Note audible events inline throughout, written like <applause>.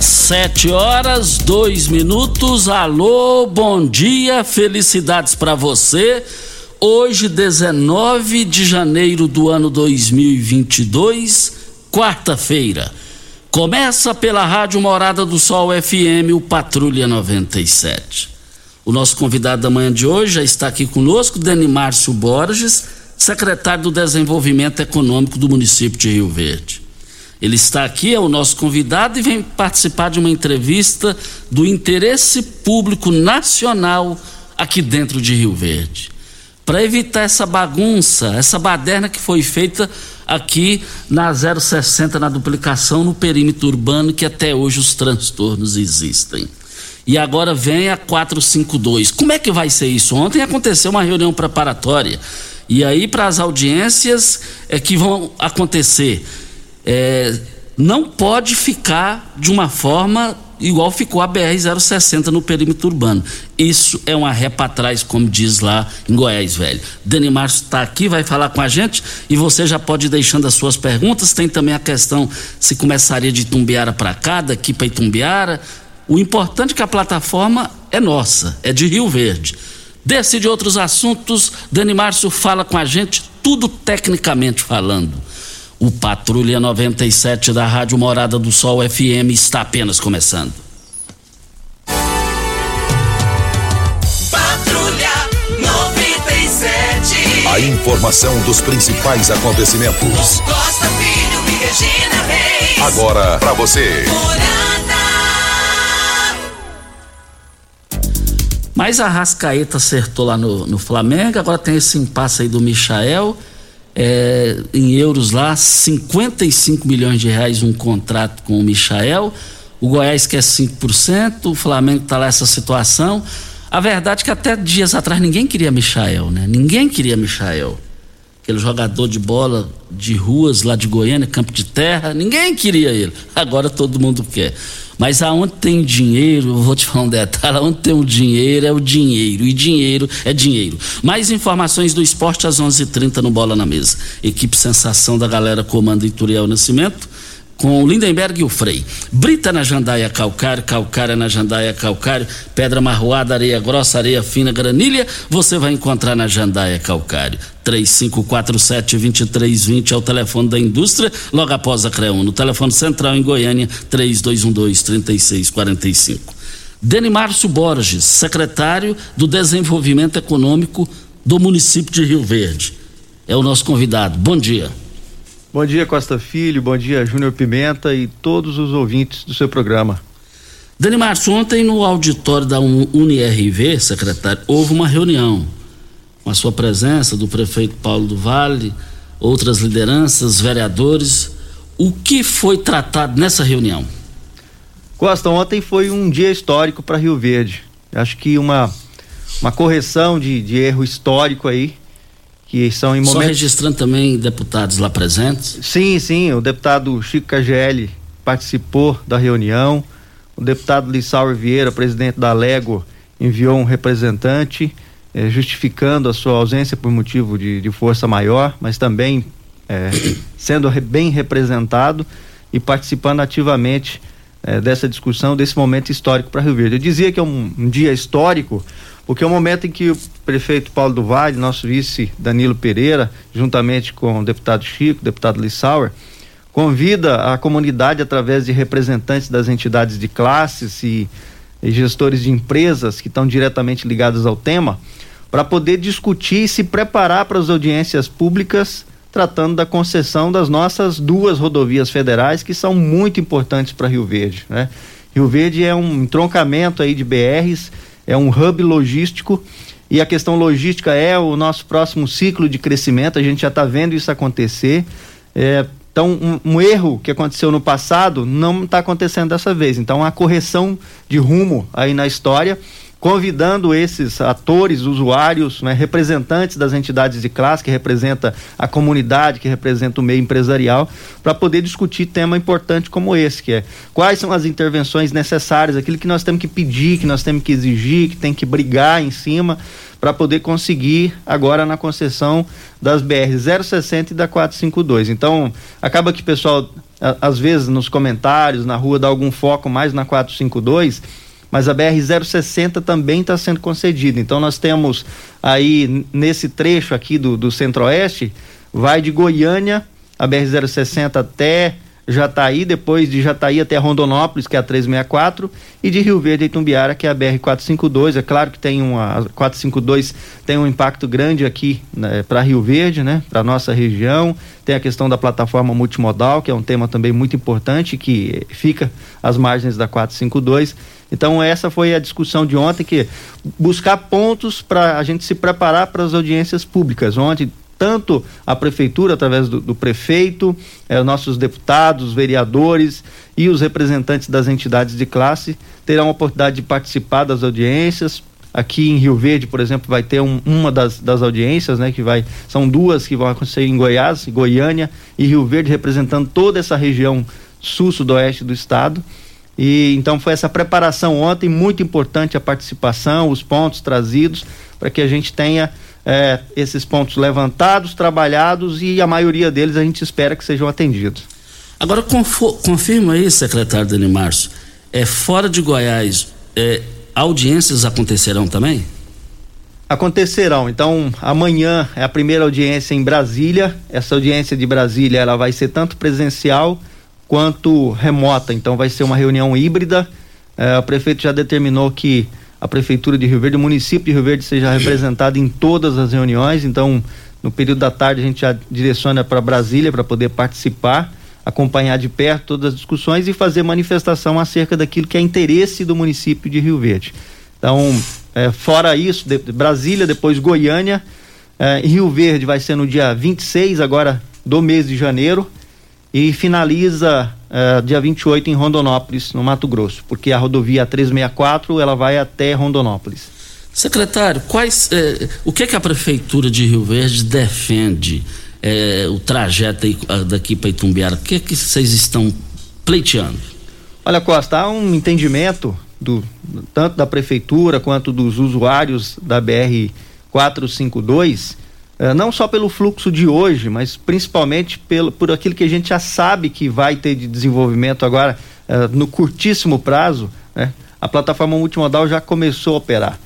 Sete horas, dois minutos. Alô, bom dia, felicidades para você. Hoje, 19 de janeiro do ano 2022, quarta-feira. Começa pela Rádio Morada do Sol FM, o Patrulha 97. O nosso convidado da manhã de hoje já está aqui conosco, Dani Márcio Borges, secretário do Desenvolvimento Econômico do município de Rio Verde. Ele está aqui, é o nosso convidado e vem participar de uma entrevista do interesse público nacional aqui dentro de Rio Verde. Para evitar essa bagunça, essa baderna que foi feita aqui na 060, na duplicação no perímetro urbano, que até hoje os transtornos existem. E agora vem a 452. Como é que vai ser isso? Ontem aconteceu uma reunião preparatória. E aí, para as audiências é que vão acontecer é, não pode ficar de uma forma igual ficou a BR-060 no perímetro urbano. Isso é uma ré para trás, como diz lá em Goiás, velho. Dani Márcio está aqui, vai falar com a gente e você já pode ir deixando as suas perguntas. Tem também a questão se começaria de Itumbiara para cá, daqui para Itumbiara. O importante é que a plataforma é nossa, é de Rio Verde. Decide outros assuntos, Dani Márcio fala com a gente, tudo tecnicamente falando. O Patrulha 97 da Rádio Morada do Sol FM está apenas começando. Patrulha 97. A informação dos principais acontecimentos. Costa Filho e Regina Reis. Agora para você. Mas a Rascaeta acertou lá no, no Flamengo, agora tem esse impasse aí do Michael. É, em euros lá, 55 milhões de reais um contrato com o Michael. O Goiás quer 5%, o Flamengo está lá essa situação. A verdade é que até dias atrás ninguém queria Michael, né? Ninguém queria Michael. Aquele jogador de bola de ruas lá de Goiânia, campo de terra, ninguém queria ele. Agora todo mundo quer. Mas aonde tem dinheiro, vou te falar um detalhe, aonde tem o dinheiro é o dinheiro, e dinheiro é dinheiro. Mais informações do esporte às 11:30 h 30 no Bola na Mesa. Equipe Sensação da galera comanda Ituriel Nascimento, com o Lindenberg e o Frei. Brita na jandaia calcário, calcária na jandaia calcário, pedra marroada, areia grossa, areia fina, granilha, você vai encontrar na jandaia calcário. 3547-2320 é o telefone da indústria, logo após a CREUN. No telefone central em Goiânia, 3212-3645. Deni Márcio Borges, secretário do Desenvolvimento Econômico do município de Rio Verde. É o nosso convidado. Bom dia. Bom dia, Costa Filho, bom dia, Júnior Pimenta e todos os ouvintes do seu programa. Dani Márcio, ontem no auditório da UniRV, secretário, houve uma reunião com a sua presença do prefeito Paulo do Vale, outras lideranças, vereadores. O que foi tratado nessa reunião? Costa, ontem foi um dia histórico para Rio Verde. Acho que uma, uma correção de, de erro histórico aí, que são em momentos... Só registrando também deputados lá presentes? Sim, sim, o deputado Chico KGL participou da reunião, o deputado Lissauer Vieira, presidente da Lego, enviou um representante eh, justificando a sua ausência por motivo de, de força maior, mas também eh, <coughs> sendo bem representado e participando ativamente eh, dessa discussão, desse momento histórico para Rio Verde. Eu dizia que é um, um, dia histórico, porque é o momento em que o prefeito Paulo do Vale, nosso vice Danilo Pereira, juntamente com o deputado Chico, deputado Lissauer, convida a comunidade através de representantes das entidades de classes e, e gestores de empresas que estão diretamente ligados ao tema para poder discutir e se preparar para as audiências públicas tratando da concessão das nossas duas rodovias federais que são muito importantes para Rio Verde, né? Rio Verde é um entroncamento aí de BRs, é um hub logístico e a questão logística é o nosso próximo ciclo de crescimento. A gente já está vendo isso acontecer. É, então, um, um, erro que aconteceu no passado não está acontecendo dessa vez. Então, a correção de rumo aí na história, convidando esses atores, usuários, né, representantes das entidades de classe, que representa a comunidade, que representa o meio empresarial, para poder discutir tema importante como esse, que é quais são as intervenções necessárias, aquilo que nós temos que pedir, que nós temos que exigir, que tem que brigar em cima para poder conseguir agora na concessão das BR 060 e da 452. Então, acaba que o pessoal às vezes nos comentários, na rua dá algum foco mais na 452, mas a BR 060 também está sendo concedida. Então nós temos aí nesse trecho aqui do, do Centro-Oeste, vai de Goiânia, a BR 060 até Jataí, depois de Jataí até Rondonópolis, que é a 364, e de Rio Verde a Itumbiara, que é a BR 452. É claro que tem uma 452 tem um impacto grande aqui né, para Rio Verde, né, para nossa região. Tem a questão da plataforma multimodal, que é um tema também muito importante que fica às margens da 452. Então essa foi a discussão de ontem que buscar pontos para a gente se preparar para as audiências públicas. Ontem tanto a prefeitura, através do, do prefeito, eh, nossos deputados, vereadores e os representantes das entidades de classe terão a oportunidade de participar das audiências. Aqui em Rio Verde, por exemplo, vai ter um, uma das, das audiências, né? Que vai, são duas que vão acontecer em Goiás, Goiânia e Rio Verde, representando toda essa região sul-sudoeste do estado. E então foi essa preparação ontem, muito importante a participação, os pontos trazidos, para que a gente tenha é, esses pontos levantados, trabalhados e a maioria deles a gente espera que sejam atendidos. Agora confirma aí, secretário Dani Márcio, é, fora de Goiás, é, audiências acontecerão também? Acontecerão. Então, amanhã é a primeira audiência em Brasília. Essa audiência de Brasília ela vai ser tanto presencial quanto remota. Então, vai ser uma reunião híbrida. É, o prefeito já determinou que a Prefeitura de Rio Verde, o município de Rio Verde seja representado em todas as reuniões. Então, no período da tarde, a gente já direciona para Brasília para poder participar, acompanhar de perto todas as discussões e fazer manifestação acerca daquilo que é interesse do município de Rio Verde. Então, é, fora isso, de, Brasília, depois Goiânia, é, Rio Verde vai ser no dia 26 agora do mês de janeiro e finaliza uh, dia 28 em Rondonópolis, no Mato Grosso, porque a rodovia 364 ela vai até Rondonópolis. Secretário, quais, eh, o que, que a prefeitura de Rio Verde defende eh, o trajeto aí, daqui para Itumbiara? O que que vocês estão pleiteando? Olha, Costa, há um entendimento do tanto da prefeitura quanto dos usuários da BR 452 é, não só pelo fluxo de hoje, mas principalmente pelo, por aquilo que a gente já sabe que vai ter de desenvolvimento agora é, no curtíssimo prazo, né? a plataforma multimodal já começou a operar.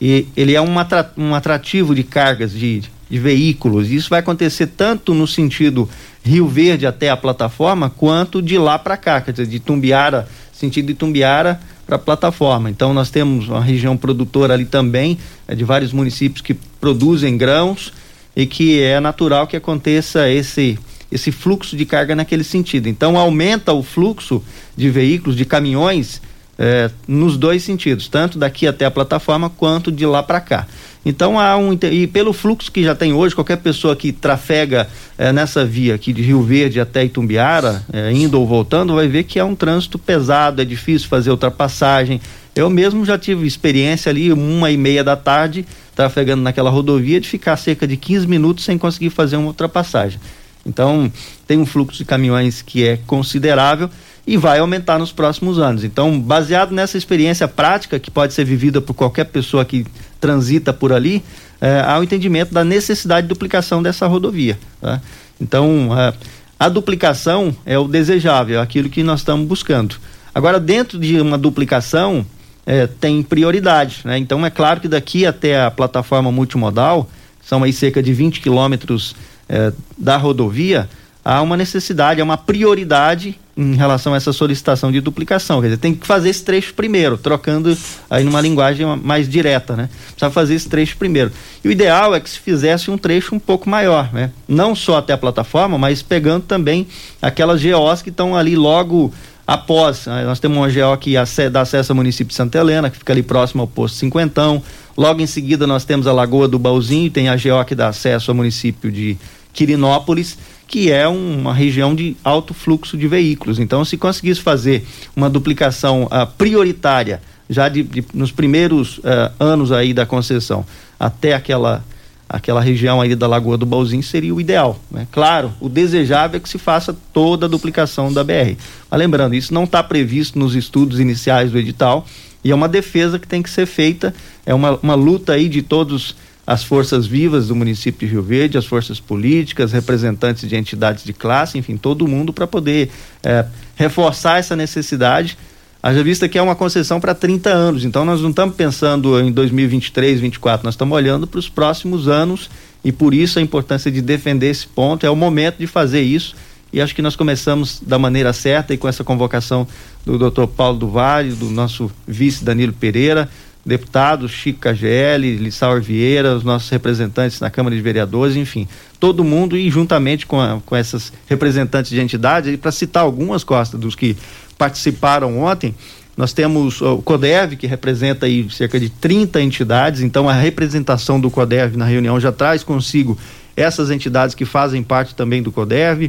E ele é um, um atrativo de cargas de, de veículos. Isso vai acontecer tanto no sentido Rio Verde até a plataforma, quanto de lá para cá, quer dizer, de Tumbiara, sentido de Tumbiara para a plataforma. Então nós temos uma região produtora ali também, é, de vários municípios que produzem grãos e que é natural que aconteça esse esse fluxo de carga naquele sentido. Então aumenta o fluxo de veículos, de caminhões eh, nos dois sentidos, tanto daqui até a plataforma quanto de lá para cá. Então há um e pelo fluxo que já tem hoje, qualquer pessoa que trafega eh, nessa via aqui de Rio Verde até Itumbiara, eh, indo ou voltando, vai ver que é um trânsito pesado, é difícil fazer ultrapassagem, Eu mesmo já tive experiência ali, uma e meia da tarde, trafegando naquela rodovia, de ficar cerca de 15 minutos sem conseguir fazer uma ultrapassagem. Então, tem um fluxo de caminhões que é considerável e vai aumentar nos próximos anos. Então, baseado nessa experiência prática que pode ser vivida por qualquer pessoa que transita por ali, é, há o entendimento da necessidade de duplicação dessa rodovia. Tá? Então, é, a duplicação é o desejável, é aquilo que nós estamos buscando. Agora, dentro de uma duplicação, é, tem prioridade. Né? Então, é claro que daqui até a plataforma multimodal, são aí cerca de 20 quilômetros é, da rodovia, há uma necessidade, há uma prioridade em relação a essa solicitação de duplicação. Quer dizer, tem que fazer esse trecho primeiro, trocando aí numa linguagem mais direta, né? Precisa fazer esse trecho primeiro. E o ideal é que se fizesse um trecho um pouco maior, né? Não só até a plataforma, mas pegando também aquelas GOs que estão ali logo após. Né? Nós temos uma GO que dá acesso ao município de Santa Helena, que fica ali próximo ao posto Cinquentão. Logo em seguida nós temos a Lagoa do Bauzinho, tem a GO que dá acesso ao município de Quirinópolis que é uma região de alto fluxo de veículos. Então, se conseguisse fazer uma duplicação uh, prioritária já de, de, nos primeiros uh, anos aí da concessão até aquela aquela região aí da Lagoa do Balzinho seria o ideal. Né? Claro, o desejável é que se faça toda a duplicação da BR. Mas lembrando, isso não está previsto nos estudos iniciais do edital e é uma defesa que tem que ser feita, é uma, uma luta aí de todos as forças vivas do município de Rio Verde, as forças políticas, representantes de entidades de classe, enfim, todo mundo para poder é, reforçar essa necessidade. Haja vista que é uma concessão para 30 anos, então nós não estamos pensando em 2023, 2024, nós estamos olhando para os próximos anos e por isso a importância de defender esse ponto. É o momento de fazer isso e acho que nós começamos da maneira certa e com essa convocação do Dr. Paulo do Vale, do nosso vice Danilo Pereira, deputados, Chico KGL, Lissauer Vieira, os nossos representantes na Câmara de Vereadores, enfim, todo mundo e juntamente com, a, com essas representantes de entidades, para citar algumas costas dos que participaram ontem, nós temos o CODEV, que representa aí cerca de 30 entidades, então a representação do CODEV na reunião já traz consigo essas entidades que fazem parte também do CODEV,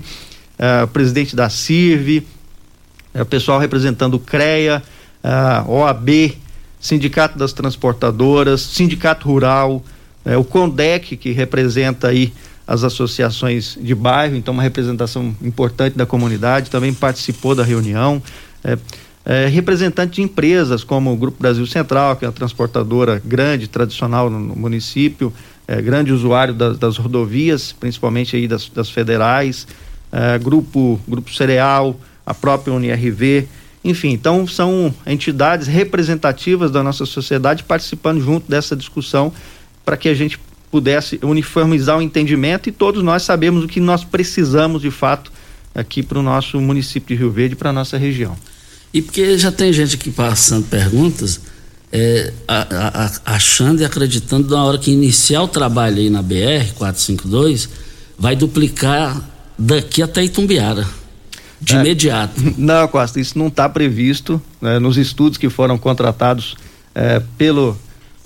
uh, o presidente da CIRV, uh, o pessoal representando o CREA, uh, OAB, Sindicato das Transportadoras, Sindicato Rural, o CONDEC, que representa aí as associações de bairro, então uma representação importante da comunidade, também participou da reunião. É, é, representante de empresas como o Grupo Brasil Central, que é uma transportadora grande, tradicional no, no município, é, grande usuário das, das, rodovias, principalmente aí das, das federais, é, Grupo, Grupo Cereal, a própria UNIRV, enfim, então são entidades representativas da nossa sociedade participando junto dessa discussão para que a gente pudesse uniformizar o entendimento e todos nós sabemos o que nós precisamos de fato aqui para o nosso município de Rio Verde, para a nossa região. E porque já tem gente aqui passando perguntas, é, a, a, achando e acreditando na hora que iniciar o trabalho aí na BR 452, vai duplicar daqui até Itumbiara de é, imediato. <laughs> Não, Costa, isso não está previsto né, nos estudos que foram contratados é, pelo,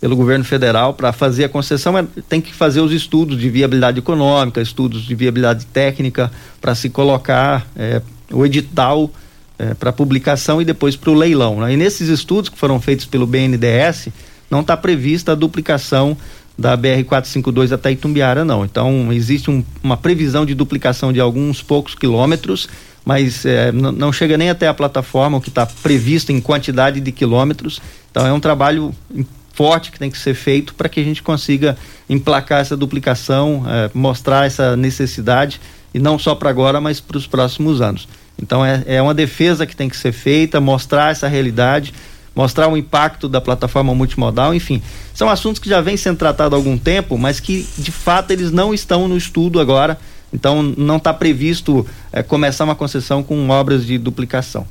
pelo governo federal para fazer a concessão. Tem que fazer os estudos de viabilidade econômica, estudos de viabilidade técnica para se colocar é, o edital é, para publicação e depois para o leilão. Né? E nesses estudos que foram feitos pelo BNDES, não está prevista a duplicação da BR-452 até Itumbiara, não. Então, existe um, uma previsão de duplicação de alguns poucos quilômetros mas é, não chega nem até a plataforma, o que está previsto em quantidade de quilômetros. Então é um trabalho forte que tem que ser feito para que a gente consiga emplacar essa duplicação, é, mostrar essa necessidade, e não só para agora, mas para os próximos anos. Então é, é uma defesa que tem que ser feita, mostrar essa realidade, mostrar o impacto da plataforma multimodal, enfim. São assuntos que já vêm sendo tratados há algum tempo, mas que de fato eles não estão no estudo agora então não está previsto é, começar uma concessão com obras de duplicação.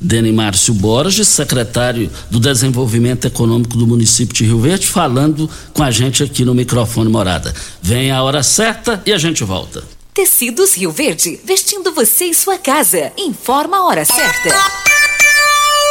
Deni Márcio Borges, secretário do Desenvolvimento Econômico do município de Rio Verde, falando com a gente aqui no microfone Morada. Vem a hora certa e a gente volta. Tecidos Rio Verde, vestindo você e sua casa. Informa a hora certa.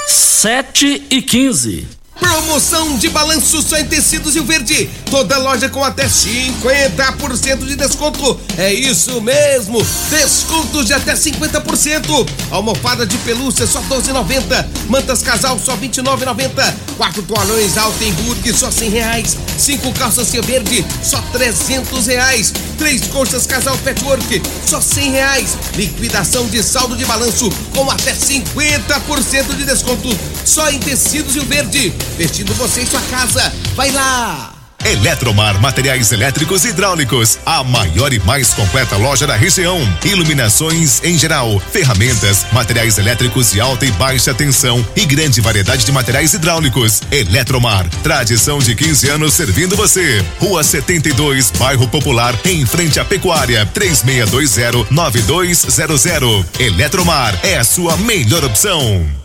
Sete e quinze. Promoção de balanço só em tecidos e o verde. Toda loja com até 50% de desconto. É isso mesmo. Descontos de até 50%. Almofada de pelúcia só 12,90. Mantas casal só 29,90. Quatro toalhões Altenburg só 100 reais. Cinco calças Cia Verde só 300 reais. Três colchas casal Petwork só 100 reais. Liquidação de saldo de balanço com até 50% de desconto. Só em tecidos e o verde vestindo você em sua casa. Vai lá! Eletromar Materiais Elétricos e Hidráulicos, a maior e mais completa loja da região. Iluminações em geral, ferramentas, materiais elétricos de alta e baixa tensão e grande variedade de materiais hidráulicos. Eletromar, tradição de 15 anos servindo você. Rua 72, Bairro Popular, em frente à Pecuária, 3620-9200. Eletromar é a sua melhor opção.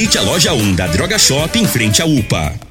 Visite a loja 1 da Droga Shop em frente à UPA.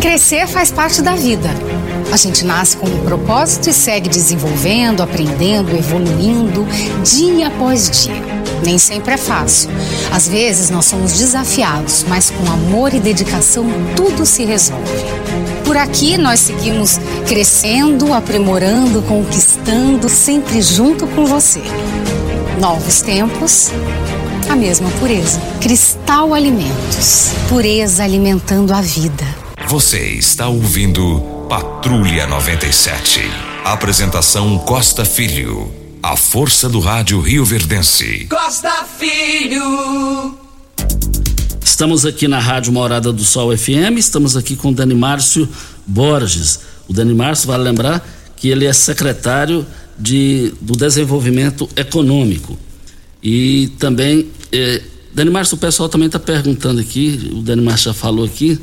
Crescer faz parte da vida. A gente nasce com um propósito e segue desenvolvendo, aprendendo, evoluindo, dia após dia. Nem sempre é fácil. Às vezes nós somos desafiados, mas com amor e dedicação tudo se resolve. Por aqui nós seguimos crescendo, aprimorando, conquistando, sempre junto com você. Novos tempos, a mesma pureza. Cristal Alimentos. Pureza alimentando a vida. Você está ouvindo Patrulha 97. Apresentação Costa Filho. A força do rádio Rio Verdense. Costa Filho. Estamos aqui na Rádio Morada do Sol FM, estamos aqui com o Dani Márcio Borges. O Dani Márcio, vale lembrar que ele é secretário de, do Desenvolvimento Econômico. E também, eh, Dani Márcio, o pessoal também está perguntando aqui, o Dani Márcio já falou aqui,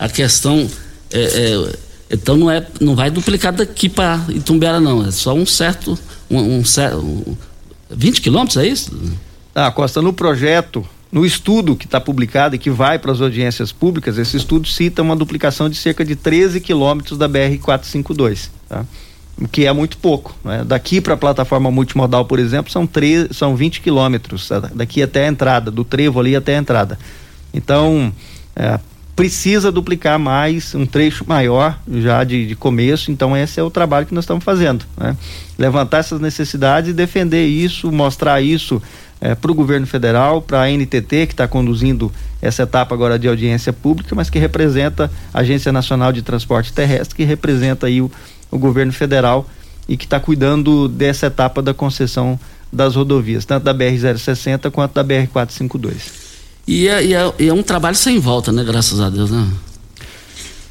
a questão é, é, então não é não vai duplicar daqui para Itumbiara não. É só um certo um, um um, 20 quilômetros é isso? Ah Costa no projeto no estudo que está publicado e que vai para as audiências públicas esse estudo cita uma duplicação de cerca de 13 quilômetros da BR 452 tá? O que é muito pouco né? daqui para a plataforma multimodal por exemplo são 13, são 20 quilômetros daqui até a entrada do trevo ali até a entrada. Então é, precisa duplicar mais, um trecho maior já de, de começo, então esse é o trabalho que nós estamos fazendo, né? Levantar essas necessidades e defender isso, mostrar isso é, para o governo federal, para a NTT, que está conduzindo essa etapa agora de audiência pública, mas que representa a Agência Nacional de Transporte Terrestre, que representa aí o, o governo federal e que está cuidando dessa etapa da concessão das rodovias, tanto da BR-060 quanto da BR-452. E é, e, é, é, um trabalho sem volta, né? Graças a Deus, né?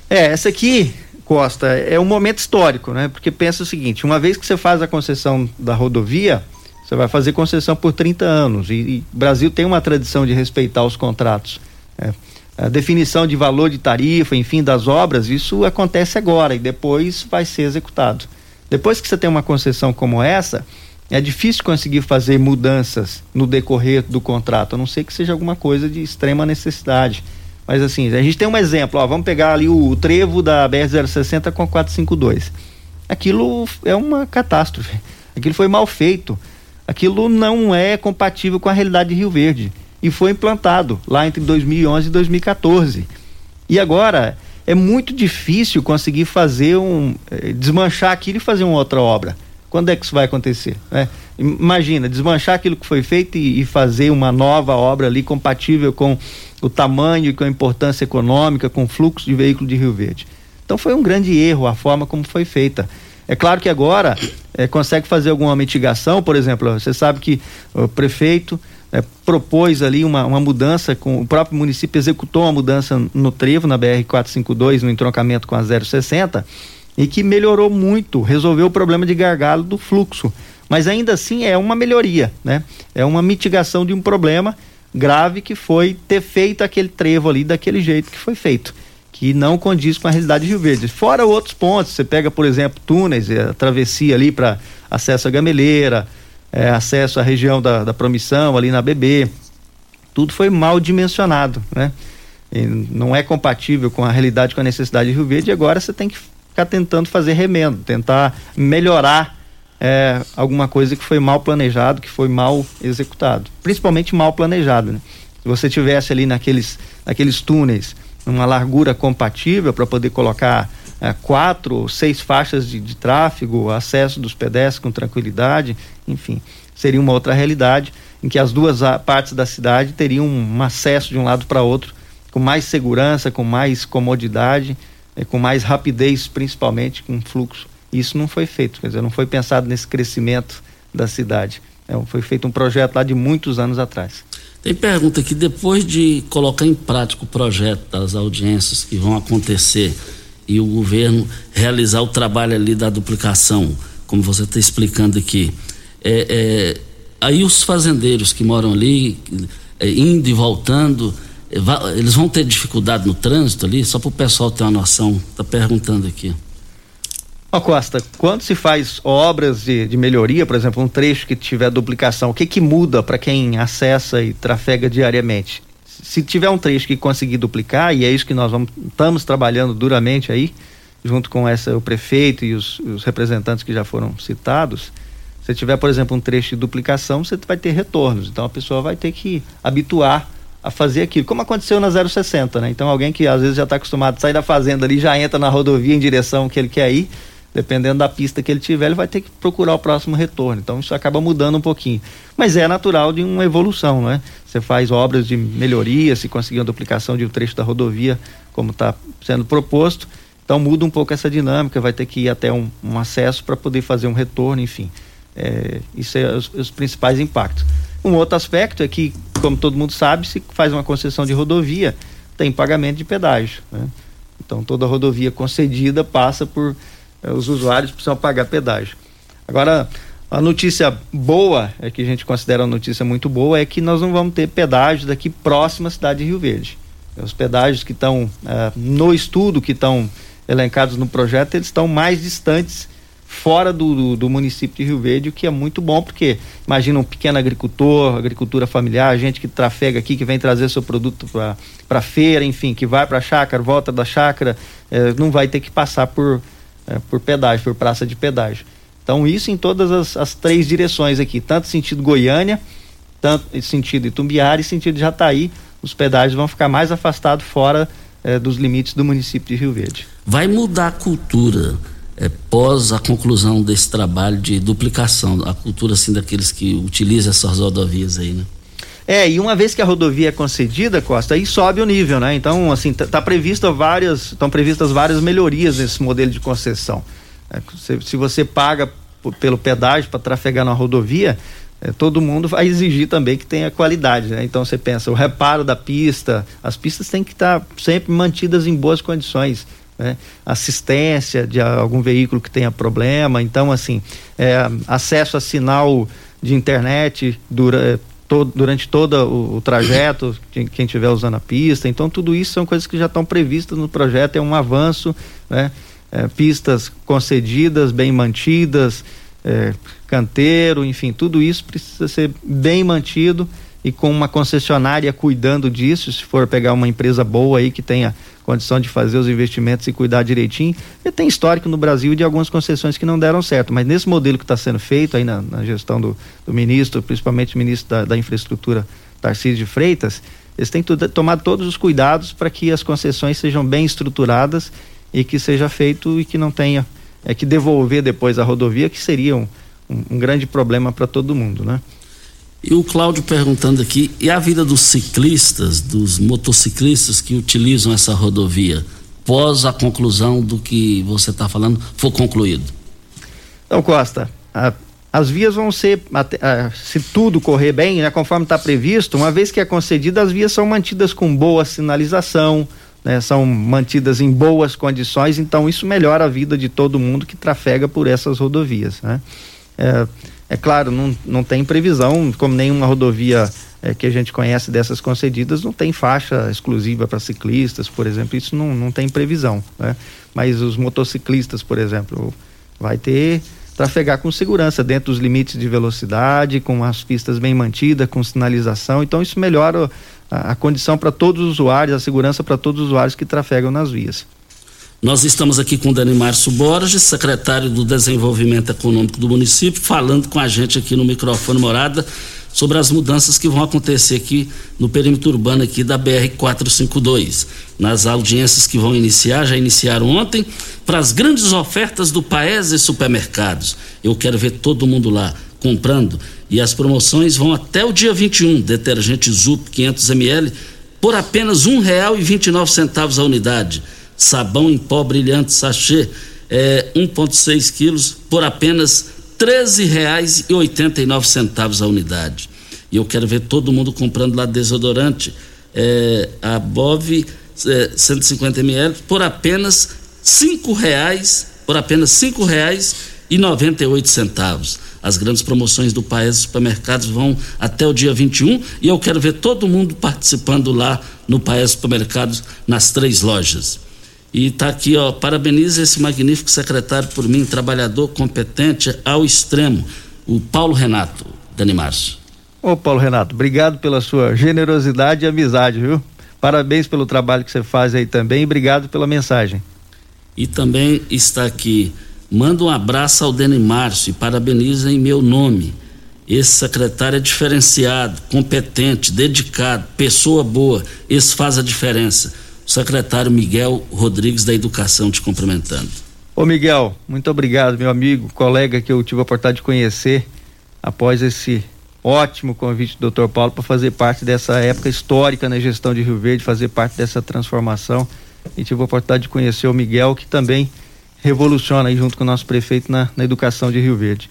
É, essa aqui, Costa, é um momento histórico, né? Porque pensa o seguinte: uma vez que você faz a concessão da rodovia, você vai fazer concessão por 30 anos. E, o Brasil tem uma tradição de respeitar os contratos. Né? A definição de valor de tarifa, enfim, das obras, isso acontece agora e depois vai ser executado. Depois que você tem uma concessão como essa, é difícil conseguir fazer mudanças no decorrer do contrato, a não ser que seja alguma coisa de extrema necessidade. Mas assim, a gente tem um exemplo, ó, vamos pegar ali o, o trevo da BR-060 com a 452. Aquilo é uma catástrofe. Aquilo foi mal feito. Aquilo não é compatível com a realidade de Rio Verde. E foi implantado lá entre 2011 e 2014. E agora é muito difícil conseguir fazer um. Eh, desmanchar aquilo e fazer uma outra obra. Quando é que isso vai acontecer? Né? Imagina, desmanchar aquilo que foi feito e, e, fazer uma nova obra ali compatível com o tamanho e com a importância econômica, com o fluxo de veículo de Rio Verde. Então foi um grande erro a forma como foi feita. É claro que agora é, consegue fazer alguma mitigação, por exemplo, você sabe que o prefeito é, propôs ali uma, uma mudança, com o próprio município executou uma mudança no trevo, na BR-452, no entroncamento com a 060 e que melhorou muito, resolveu o problema de gargalo do fluxo. Mas ainda assim é uma melhoria, né? É uma mitigação de um problema grave que foi ter feito aquele trevo ali daquele jeito que foi feito, que não condiz com a realidade de Rio Verde. Fora outros pontos, você pega, por exemplo, túneis, a travessia ali para acesso à gameleira, é, acesso à região da, da promissão ali na BB, tudo foi mal dimensionado, né? E não é compatível com a realidade, com a necessidade de Rio Verde, e agora você tem que ficar tentando fazer remendo, tentar melhorar é, alguma coisa que foi mal planejado, que foi mal executado. Principalmente mal planejado. Né? Se você tivesse ali naqueles, naqueles túneis uma largura compatível para poder colocar é, quatro ou seis faixas de, de tráfego, acesso dos pedestres com tranquilidade, enfim, seria uma outra realidade em que as duas partes da cidade teriam um acesso de um lado para outro com mais segurança, com mais comodidade é, com mais rapidez, principalmente com fluxo. Isso não foi feito, quer dizer, não foi pensado nesse crescimento da cidade. É, foi feito um projeto lá de muitos anos atrás. Tem pergunta aqui, depois de colocar em prática o projeto das audiências que vão acontecer e o governo realizar o trabalho ali da duplicação, como você está explicando aqui, é, é, aí os fazendeiros que moram ali, é, indo e voltando, eles vão ter dificuldade no trânsito ali? Só para o pessoal ter uma noção. Está perguntando aqui. Ó Costa, quando se faz obras de, de, melhoria, por exemplo, um trecho que tiver duplicação, o que que muda para quem acessa e trafega diariamente? Se tiver um trecho que conseguir duplicar, e é isso que nós vamos, estamos trabalhando duramente aí, junto com essa, o prefeito e os, os representantes que já foram citados, se tiver, por exemplo, um trecho de duplicação, você vai ter retornos. Então a pessoa vai ter que habituar a fazer aquilo, como aconteceu na 060, né? Então alguém que às vezes já está acostumado a sair da fazenda ali, já entra na rodovia em direção que ele quer ir, dependendo da pista que ele tiver, ele vai ter que procurar o próximo retorno. Então isso acaba mudando um pouquinho. Mas é natural de uma evolução, né? Você faz obras de melhoria, se conseguir uma duplicação de um trecho da rodovia, como está sendo proposto, então muda um pouco essa dinâmica, vai ter que ir até um, um acesso para poder fazer um retorno, enfim. É, isso é os, os principais impactos. Um outro aspecto é que, como todo mundo sabe, se faz uma concessão de rodovia, tem pagamento de pedágio. Né? Então, toda rodovia concedida passa por. Eh, os usuários precisam pagar pedágio. Agora, a notícia boa, é que a gente considera uma notícia muito boa, é que nós não vamos ter pedágio daqui próximo à cidade de Rio Verde. Os pedágios que estão eh, no estudo, que estão elencados no projeto, eles estão mais distantes fora do, do, do, município de Rio Verde, o que é muito bom, porque imagina um pequeno agricultor, agricultura familiar, gente que trafega aqui, que vem trazer seu produto para feira, enfim, que vai para a chácara, volta da chácara, eh, não vai ter que passar por, eh, por pedágio, por praça de pedágio. Então, isso em todas as, as três direções aqui, tanto sentido Goiânia, tanto sentido Itumbiara e sentido Jataí, os pedágios vão ficar mais afastados fora eh, dos limites do município de Rio Verde. Vai mudar a cultura é, pós a conclusão desse trabalho de duplicação, a cultura assim daqueles que utilizam essas rodovias aí, né? É, e uma vez que a rodovia é concedida, Costa, aí sobe o nível, né? Então, assim, tá, tá prevista várias, estão previstas várias melhorias nesse modelo de concessão. É, se, se, você paga pelo pedágio para trafegar na rodovia, é, todo mundo vai exigir também que tenha qualidade, né? Então você pensa, o reparo da pista, as pistas têm que estar tá sempre mantidas em boas condições né? assistência de algum veículo que tenha problema. Então, assim, é, acesso a sinal de internet dura, todo, durante todo o, o trajeto, quem estiver usando a pista. Então, tudo isso são coisas que já estão previstas no projeto, é um avanço, né? É, pistas concedidas, bem mantidas, é, canteiro, enfim, tudo isso precisa ser bem mantido e com uma concessionária cuidando disso, se for pegar uma empresa boa aí que tenha condição de fazer os investimentos e cuidar direitinho. E tem histórico no Brasil de algumas concessões que não deram certo, mas nesse modelo que está sendo feito aí na, na gestão do, do, ministro, principalmente o ministro da, da Infraestrutura, Tarcísio de Freitas, eles têm tudo, tomado todos os cuidados para que as concessões sejam bem estruturadas e que seja feito e que não tenha é, que devolver depois a rodovia, que seria um, um, um grande problema para todo mundo, né? E o Cláudio perguntando aqui, e a vida dos ciclistas, dos motociclistas que utilizam essa rodovia, pós a conclusão do que você está falando for concluído? Então, Costa, a, as vias vão ser, a, se tudo correr bem, né, conforme está previsto, uma vez que é concedida, as vias são mantidas com boa sinalização, né, são mantidas em boas condições, então isso melhora a vida de todo mundo que trafega por essas rodovias. Né? É, é claro, não, não tem previsão, como nenhuma rodovia é, que a gente conhece dessas concedidas, não tem faixa exclusiva para ciclistas, por exemplo, isso não, não tem previsão. Né? Mas os motociclistas, por exemplo, vai ter trafegar com segurança, dentro dos limites de velocidade, com as pistas bem mantidas, com sinalização. Então, isso melhora a, a condição para todos os usuários, a segurança para todos os usuários que trafegam nas vias. Nós estamos aqui com o Dani Márcio Borges, secretário do Desenvolvimento Econômico do município, falando com a gente aqui no microfone Morada sobre as mudanças que vão acontecer aqui no perímetro urbano aqui da BR 452. Nas audiências que vão iniciar, já iniciaram ontem, para as grandes ofertas do Paes e supermercados. Eu quero ver todo mundo lá comprando e as promoções vão até o dia 21. Detergente Zup 500 ml por apenas R$ 1,29 a unidade sabão em pó brilhante sachê é, 1,6 quilos por apenas R$ 13,89 a unidade. E eu quero ver todo mundo comprando lá desodorante. É, a Bove é, 150 ml por apenas cinco reais, por apenas cinco reais e 98 centavos. As grandes promoções do país supermercados vão até o dia 21 e eu quero ver todo mundo participando lá no país supermercados nas três lojas. E está aqui, ó, parabeniza esse magnífico secretário por mim, trabalhador competente ao extremo, o Paulo Renato, Dani Márcio. Ô Paulo Renato, obrigado pela sua generosidade e amizade, viu? Parabéns pelo trabalho que você faz aí também e obrigado pela mensagem. E também está aqui, manda um abraço ao Dani Márcio e parabeniza em meu nome. Esse secretário é diferenciado, competente, dedicado, pessoa boa, esse faz a diferença secretário Miguel Rodrigues da Educação te cumprimentando. Ô Miguel, muito obrigado, meu amigo, colega que eu tive a oportunidade de conhecer após esse ótimo convite do Dr. Paulo para fazer parte dessa época histórica na gestão de Rio Verde, fazer parte dessa transformação. E tive a oportunidade de conhecer o Miguel, que também revoluciona aí junto com o nosso prefeito na, na educação de Rio Verde.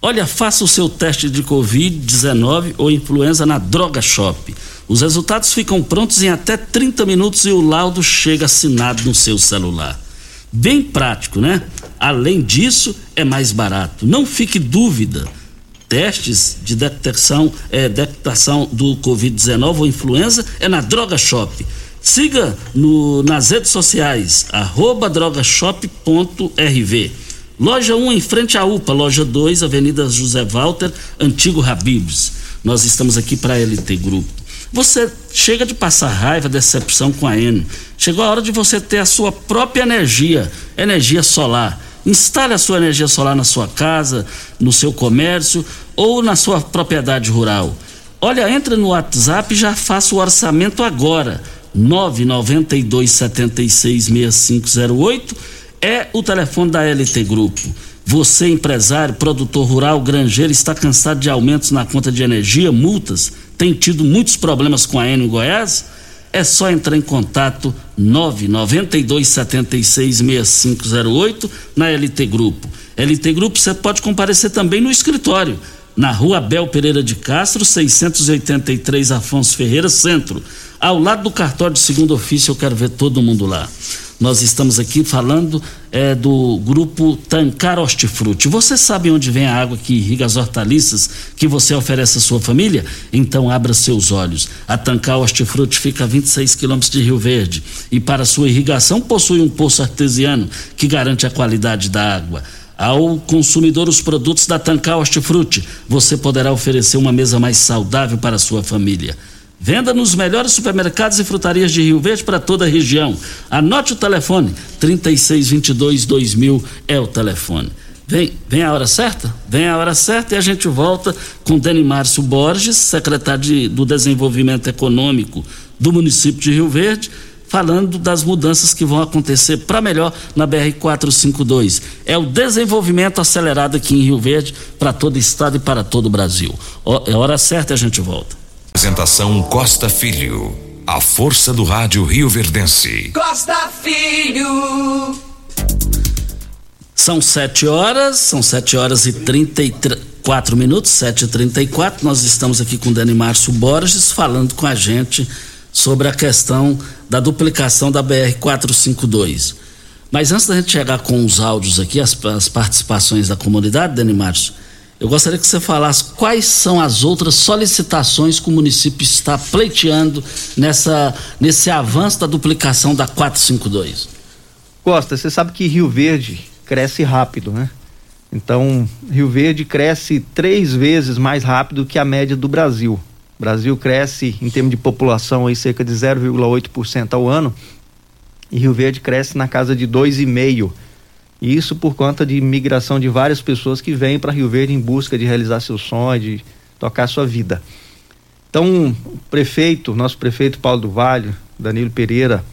Olha, faça o seu teste de Covid-19 ou influenza na Droga Shop. Os resultados ficam prontos em até 30 minutos e o laudo chega assinado no seu celular. Bem prático, né? Além disso, é mais barato. Não fique dúvida. Testes de detecção, é, do Covid-19 ou influenza é na Droga Shop. Siga no, nas redes sociais, arroba drogashop.rv. Loja 1 em frente à UPA, loja 2, Avenida José Walter, Antigo Habibs. Nós estamos aqui para a LT Grupo. Você chega de passar raiva, decepção com a Enio. Chegou a hora de você ter a sua própria energia, energia solar. Instale a sua energia solar na sua casa, no seu comércio ou na sua propriedade rural. Olha, entre no WhatsApp e já faça o orçamento agora. 992 76 6508 é o telefone da LT Grupo. Você, empresário, produtor rural, granjeiro, está cansado de aumentos na conta de energia, multas, tem tido muitos problemas com a Enio Goiás? É só entrar em contato 992 76 6508 na LT Grupo. LT Grupo você pode comparecer também no escritório, na rua Abel Pereira de Castro, 683 Afonso Ferreira, Centro. Ao lado do cartório de segundo ofício, eu quero ver todo mundo lá. Nós estamos aqui falando é, do grupo Tancar Hortifruti. Você sabe onde vem a água que irriga as hortaliças que você oferece à sua família? Então abra seus olhos. A Tancar Hortifruti fica a 26 quilômetros de Rio Verde e para sua irrigação possui um poço artesiano que garante a qualidade da água. Ao consumidor os produtos da Tancar Hortifruti, você poderá oferecer uma mesa mais saudável para a sua família. Venda nos melhores supermercados e frutarias de Rio Verde para toda a região. Anote o telefone: 3622-2000 é o telefone. Vem, vem a hora certa? Vem a hora certa e a gente volta com Dani Márcio Borges, secretário de, do Desenvolvimento Econômico do município de Rio Verde, falando das mudanças que vão acontecer para melhor na BR-452. É o desenvolvimento acelerado aqui em Rio Verde para todo o estado e para todo o Brasil. É hora certa e a gente volta. Apresentação Costa Filho. A força do rádio Rio Verdense. Costa Filho. São sete horas, são sete horas e trinta e quatro minutos, sete e trinta e quatro. Nós estamos aqui com o Dani Márcio Borges falando com a gente sobre a questão da duplicação da BR-452. Mas antes da gente chegar com os áudios aqui, as, as participações da comunidade, Dani Márcio, eu gostaria que você falasse quais são as outras solicitações que o município está pleiteando nessa, nesse avanço da duplicação da 452. Costa, você sabe que Rio Verde cresce rápido, né? Então, Rio Verde cresce três vezes mais rápido que a média do Brasil. O Brasil cresce em termos de população aí cerca de 0,8% ao ano e Rio Verde cresce na casa de 2,5%. Isso por conta de migração de várias pessoas que vêm para Rio Verde em busca de realizar seu sonho, de tocar sua vida. Então, o prefeito, nosso prefeito Paulo do Vale, Danilo Pereira,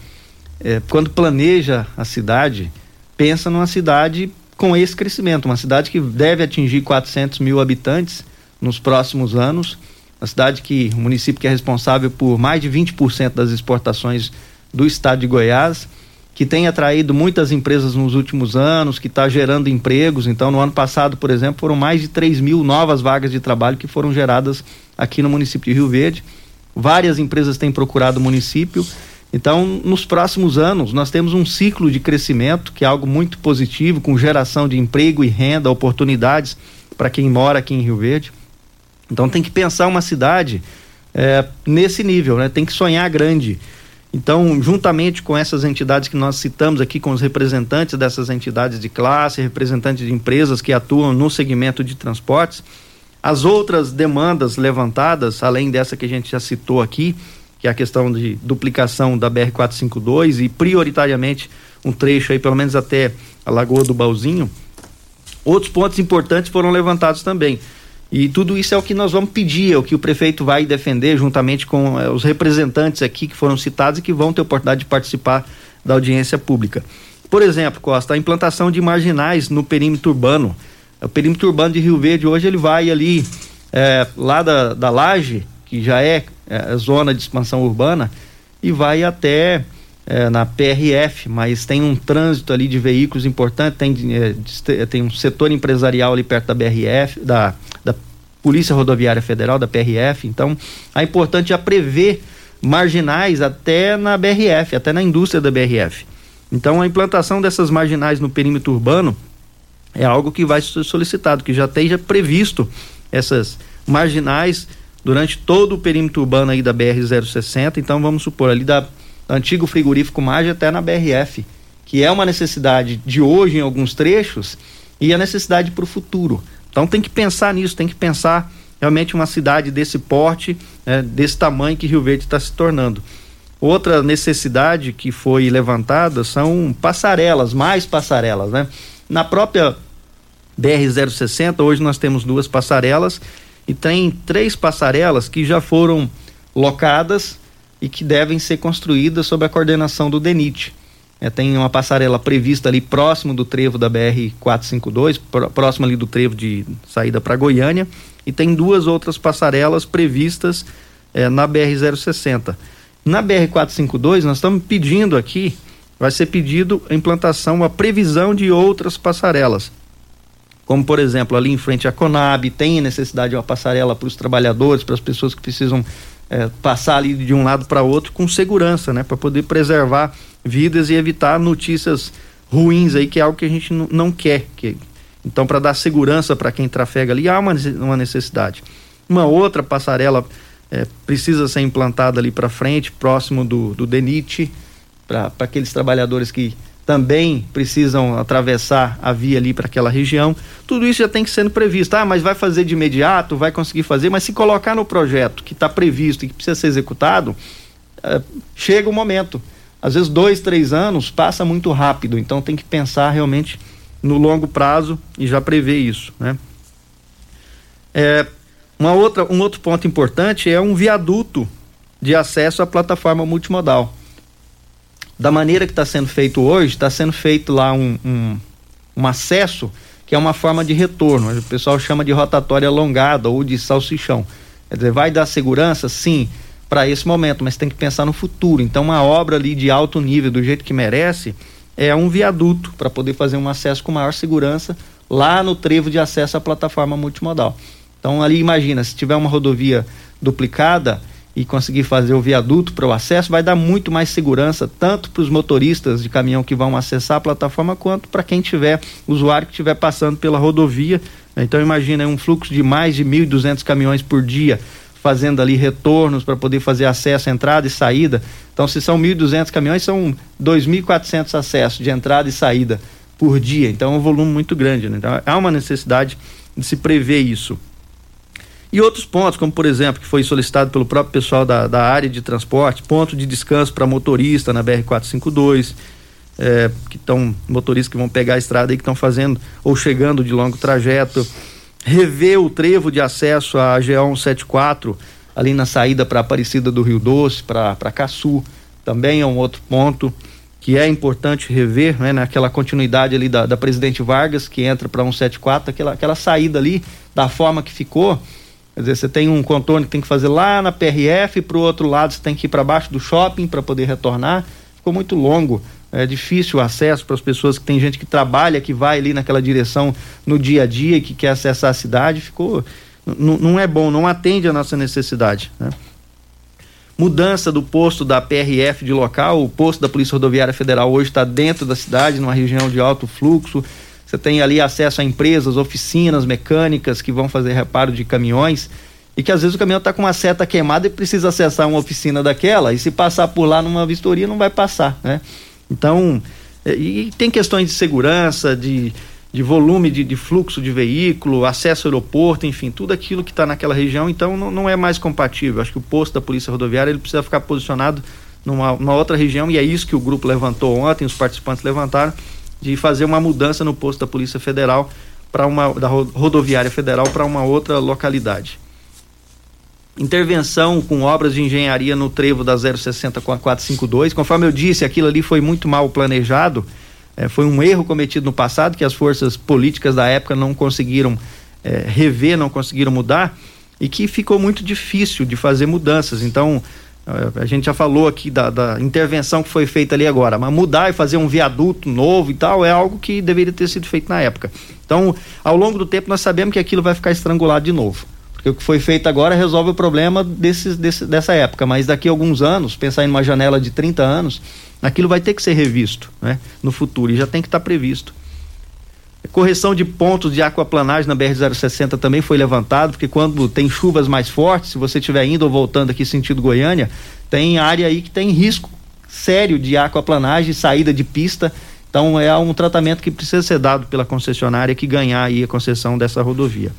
é, quando planeja a cidade, pensa numa cidade com esse crescimento, uma cidade que deve atingir 400 mil habitantes nos próximos anos uma cidade que o município que é responsável por mais de 20% das exportações do estado de Goiás, que tem atraído muitas empresas nos últimos anos, que está gerando empregos. Então, no ano passado, por exemplo, foram mais de 3 mil novas vagas de trabalho que foram geradas aqui no município de Rio Verde. Várias empresas têm procurado o município. Então, nos próximos anos, nós temos um ciclo de crescimento que é algo muito positivo, com geração de emprego e renda, oportunidades para quem mora aqui em Rio Verde. Então tem que pensar uma cidade é, nesse nível, né? Tem que sonhar grande. Então, juntamente com essas entidades que nós citamos aqui, com os representantes dessas entidades de classe, representantes de empresas que atuam no segmento de transportes, as outras demandas levantadas, além dessa que a gente já citou aqui, que é a questão de duplicação da BR-452 e prioritariamente um trecho aí, pelo menos até a Lagoa do Balzinho, outros pontos importantes foram levantados também. E tudo isso é o que nós vamos pedir, é o que o prefeito vai defender juntamente com eh, os representantes aqui que foram citados e que vão ter oportunidade de participar da audiência pública. Por exemplo, Costa, a implantação de marginais no perímetro urbano. O perímetro urbano de Rio Verde hoje ele vai ali é, lá da, da Laje, que já é, é zona de expansão urbana, e vai até é, na PRF, mas tem um trânsito ali de veículos importante, tem, é, tem um setor empresarial ali perto da BRF, da, da Polícia Rodoviária Federal, da PRF, então é importante já prever marginais até na BRF, até na indústria da BRF. Então a implantação dessas marginais no perímetro urbano é algo que vai ser solicitado, que já esteja previsto essas marginais durante todo o perímetro urbano aí da BR 060, então vamos supor ali da antigo frigorífico Maggi até na BRF, que é uma necessidade de hoje em alguns trechos e a necessidade para o futuro. Então tem que pensar nisso, tem que pensar realmente uma cidade desse porte, né, desse tamanho que Rio Verde está se tornando. Outra necessidade que foi levantada são passarelas, mais passarelas, né? Na própria BR-060, hoje nós temos duas passarelas e tem três passarelas que já foram locadas e que devem ser construídas sob a coordenação do DENIT. É, tem uma passarela prevista ali próximo do trevo da BR 452, próximo ali do trevo de saída para Goiânia, e tem duas outras passarelas previstas é, na BR 060. Na BR 452 nós estamos pedindo aqui, vai ser pedido a implantação, a previsão de outras passarelas. Como por exemplo, ali em frente à Conab, tem necessidade de uma passarela para os trabalhadores, para as pessoas que precisam é, passar ali de um lado para outro com segurança, né? Para poder preservar vidas e evitar notícias ruins aí, que é algo que a gente não quer. Que, então, para dar segurança para quem trafega ali, há uma, uma necessidade. Uma outra passarela é, precisa ser implantada ali para frente, próximo do, do DENIT, para aqueles trabalhadores que também precisam atravessar a via ali para aquela região. Tudo isso já tem que sendo previsto. Ah, mas vai fazer de imediato, vai conseguir fazer, mas se colocar no projeto que está previsto e que precisa ser executado, é, chega o momento. Às vezes dois, três anos passa muito rápido, então tem que pensar realmente no longo prazo e já prever isso, né? É, uma outra, um outro ponto importante é um viaduto de acesso à plataforma multimodal da maneira que está sendo feito hoje, está sendo feito lá um, um, um, acesso que é uma forma de retorno. O pessoal chama de rotatória alongada ou de salsichão. Quer dizer, vai dar segurança? Sim, para esse momento, mas tem que pensar no futuro. Então, uma obra ali de alto nível, do jeito que merece, é um viaduto para poder fazer um acesso com maior segurança lá no trevo de acesso à plataforma multimodal. Então, ali imagina, se tiver uma rodovia duplicada, e conseguir fazer o viaduto para o acesso, vai dar muito mais segurança, tanto para os motoristas de caminhão que vão acessar a plataforma, quanto para quem tiver, usuário que estiver passando pela rodovia. Então imagina um fluxo de mais de 1.200 caminhões por dia, fazendo ali retornos para poder fazer acesso, entrada e saída. Então se são 1.200 caminhões, são 2.400 acessos de entrada e saída por dia. Então é um volume muito grande. Né? Então há uma necessidade de se prever isso. E outros pontos, como por exemplo, que foi solicitado pelo próprio pessoal da, da área de transporte, ponto de descanso para motorista na BR-452, é, que estão motoristas que vão pegar a estrada e que estão fazendo ou chegando de longo trajeto, rever o trevo de acesso à GO 174 ali na saída para Aparecida do Rio Doce, para Caçu, também é um outro ponto que é importante rever, né, naquela continuidade ali da, da Presidente Vargas, que entra para 174, aquela, aquela saída ali, da forma que ficou, Quer dizer, você tem um contorno que tem que fazer lá na PRF, para o outro lado você tem que ir para baixo do shopping para poder retornar. Ficou muito longo. É difícil o acesso para as pessoas que tem gente que trabalha, que vai ali naquela direção no dia a dia, que quer acessar a cidade. Ficou. Não é bom, não atende a nossa necessidade. Né? Mudança do posto da PRF de local, o posto da Polícia Rodoviária Federal hoje está dentro da cidade, numa região de alto fluxo. Você tem ali acesso a empresas, oficinas mecânicas que vão fazer reparo de caminhões e que às vezes o caminhão está com uma seta queimada e precisa acessar uma oficina daquela e se passar por lá numa vistoria não vai passar, né? Então, é, e tem questões de segurança, de, de volume de, de fluxo de veículo, acesso ao aeroporto, enfim, tudo aquilo que está naquela região, então não, não é mais compatível. Acho que o posto da Polícia Rodoviária ele precisa ficar posicionado numa, numa outra região e é isso que o grupo levantou ontem, os participantes levantaram de fazer uma mudança no posto da Polícia Federal para uma da rodoviária federal para uma outra localidade. Intervenção com obras de engenharia no trevo da 060 com a 452. Conforme eu disse, aquilo ali foi muito mal planejado. É, foi um erro cometido no passado que as forças políticas da época não conseguiram é, rever, não conseguiram mudar e que ficou muito difícil de fazer mudanças. Então, a gente já falou aqui da, da, intervenção que foi feita ali agora, mas mudar e fazer um viaduto novo e tal é algo que deveria ter sido feito na época. Então, ao longo do tempo, nós sabemos que aquilo vai ficar estrangulado de novo. Porque o que foi feito agora resolve o problema desses, desse, dessa época, mas daqui a alguns anos, pensar em uma janela de 30 anos, aquilo vai ter que ser revisto né, no futuro e já tem que estar previsto. Correção de pontos de aquaplanagem na BR-060 também foi levantado, porque quando tem chuvas mais fortes, se você estiver indo ou voltando aqui sentido Goiânia, tem área aí que tem risco sério de aquaplanagem, saída de pista. Então é um tratamento que precisa ser dado pela concessionária que ganhar aí a concessão dessa rodovia.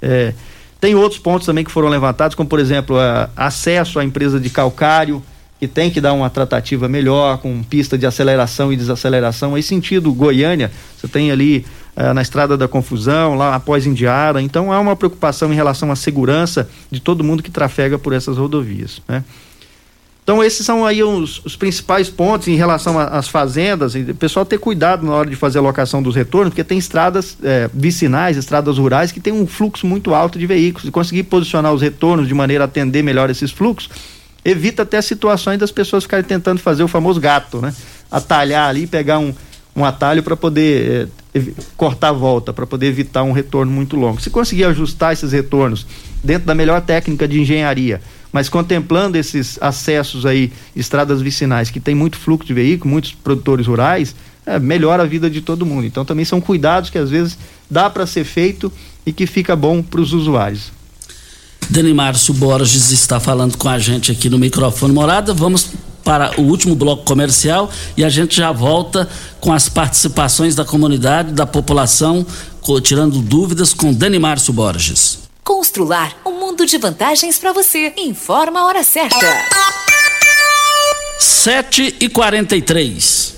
É, tem outros pontos também que foram levantados, como por exemplo, acesso à empresa de calcário, que tem que dar uma tratativa melhor, com pista de aceleração e desaceleração. Em sentido Goiânia, você tem ali eh, na Estrada da Confusão, lá após Indiara. Então há uma preocupação em relação à segurança de todo mundo que trafega por essas rodovias. Né? Então esses são aí os, os principais pontos em relação às fazendas. O pessoal ter cuidado na hora de fazer a locação dos retornos, porque tem estradas eh, vicinais, estradas rurais que tem um fluxo muito alto de veículos. E conseguir posicionar os retornos de maneira a atender melhor esses fluxos evita até situações das pessoas ficarem tentando fazer o famoso gato, né? Atalhar ali, pegar um, um atalho para poder eh, cortar a volta, para poder evitar um retorno muito longo. Se conseguir ajustar esses retornos dentro da melhor técnica de engenharia, mas contemplando esses acessos aí, estradas vicinais, que tem muito fluxo de veículo, muitos produtores rurais, é, melhora a vida de todo mundo. Então também são cuidados que às vezes dá para ser feito e que fica bom para os usuários. Dani Márcio Borges está falando com a gente aqui no microfone morada. Vamos para o último bloco comercial e a gente já volta com as participações da comunidade, da população, tirando dúvidas com Dani Márcio Borges. Constrular um mundo de vantagens para você. Informa a hora certa. 7 e 43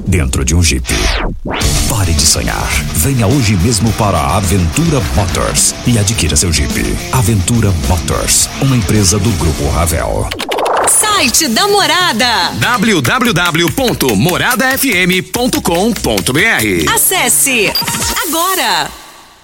dentro de um Jeep. Pare de sonhar. Venha hoje mesmo para a Aventura Motors e adquira seu Jeep. Aventura Motors, uma empresa do Grupo Ravel. Site da Morada www.moradafm.com.br Acesse agora!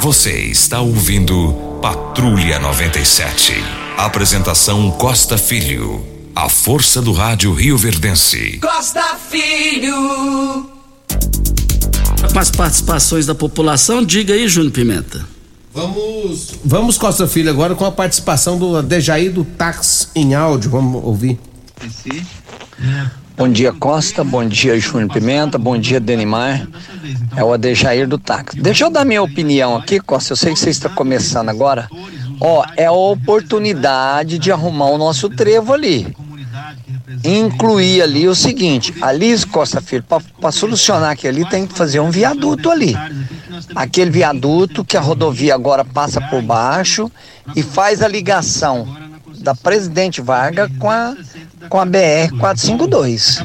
Você está ouvindo Patrulha 97. Apresentação Costa Filho. A força do rádio Rio Verdense. Costa Filho. Com as participações da população, diga aí, Júnior Pimenta. Vamos, vamos Costa Filho agora com a participação do Dejaí do Tax em áudio. Vamos ouvir. Bom dia, Costa. Bom dia, Júnior Pimenta. Bom dia, Denimar. É o Adejair do táxi. Deixa eu dar minha opinião aqui, Costa. Eu sei que você está começando agora. Ó, é a oportunidade de arrumar o nosso trevo ali. Incluir ali o seguinte: ali, Costa Filho, para solucionar aquilo ali, tem que fazer um viaduto ali. Aquele viaduto que a rodovia agora passa por baixo e faz a ligação da Presidente Vargas com a com a BR 452.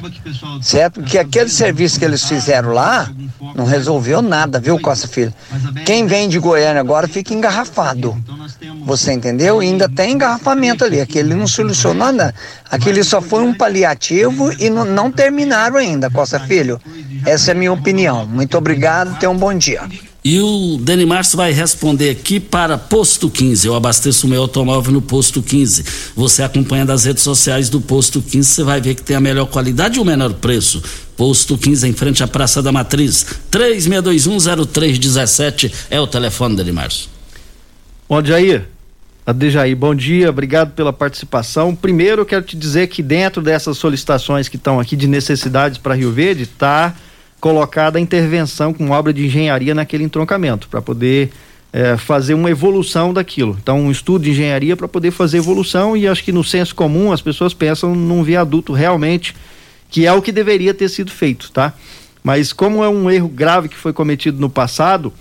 Certo? Porque aquele serviço que eles fizeram lá não resolveu nada, viu, Costa Filho? Quem vem de Goiânia agora fica engarrafado. Você entendeu? E ainda tem engarrafamento ali. Aquele não solucionou nada. Aquele só foi um paliativo e não, não terminaram ainda, Costa Filho. Essa é a minha opinião. Muito obrigado, tenha um bom dia. E o Dani Márcio vai responder aqui para Posto 15. Eu abasteço o meu automóvel no Posto 15. Você acompanha das redes sociais do Posto 15, você vai ver que tem a melhor qualidade e o menor preço. Posto 15 em frente à Praça da Matriz. 36210317 é o telefone, Dani Márcio. Bom, Jair. Adejaí, bom dia, obrigado pela participação. Primeiro, eu quero te dizer que dentro dessas solicitações que estão aqui de necessidades para Rio Verde, está colocada a intervenção com obra de engenharia naquele entroncamento, para poder é, fazer uma evolução daquilo. Então, um estudo de engenharia para poder fazer evolução e acho que no senso comum as pessoas pensam num viaduto realmente que é o que deveria ter sido feito, tá? Mas como é um erro grave que foi cometido no passado,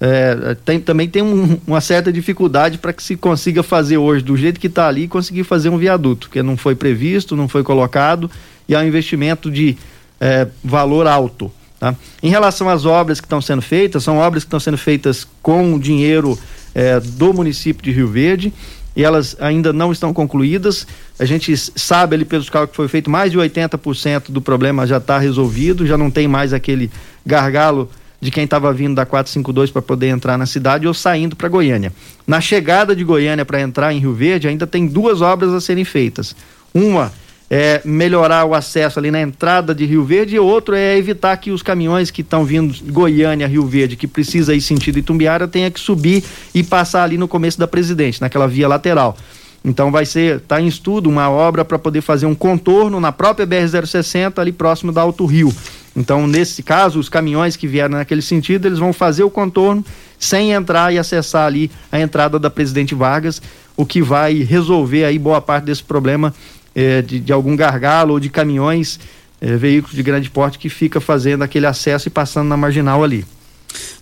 é, tem, também tem um, uma certa dificuldade para que se consiga fazer hoje do jeito que está ali, conseguir fazer um viaduto, que não foi previsto, não foi colocado e é um investimento de é, valor alto. Tá? Em relação às obras que estão sendo feitas, são obras que estão sendo feitas com dinheiro é, do município de Rio Verde e elas ainda não estão concluídas. A gente sabe ali pelos cálculos que foi feito, mais de 80% do problema já está resolvido, já não tem mais aquele gargalo de quem estava vindo da 452 para poder entrar na cidade ou saindo para Goiânia. Na chegada de Goiânia para entrar em Rio Verde, ainda tem duas obras a serem feitas. Uma é melhorar o acesso ali na entrada de Rio Verde e outro é evitar que os caminhões que estão vindo de Goiânia, Rio Verde, que precisa ir sentido Itumbiara, tenha que subir e passar ali no começo da Presidente, naquela via lateral. Então vai ser, está em estudo uma obra para poder fazer um contorno na própria BR-060 ali próximo da Alto Rio. Então, nesse caso, os caminhões que vieram naquele sentido, eles vão fazer o contorno sem entrar e acessar ali a entrada da Presidente Vargas, o que vai resolver aí boa parte desse problema eh, de, de, algum gargalo ou de caminhões, eh, veículos de grande porte que fica fazendo aquele acesso e passando na marginal ali.